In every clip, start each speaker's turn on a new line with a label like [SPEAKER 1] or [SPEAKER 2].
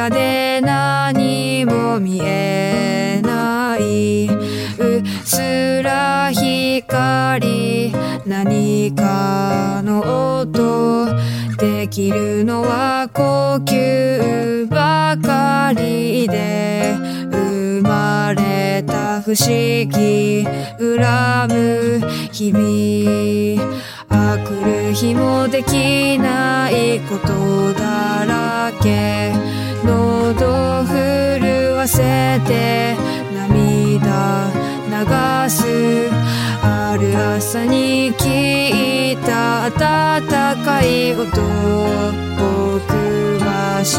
[SPEAKER 1] がで何も見えない。うっすら光何かの音。できるのは呼吸ばかりで生まれた不思議恨む日々。あくる日もできないことだらけ。喉震わせて涙流すある朝に聞いた温かい音僕は知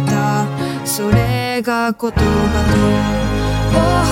[SPEAKER 1] った。それが言葉と。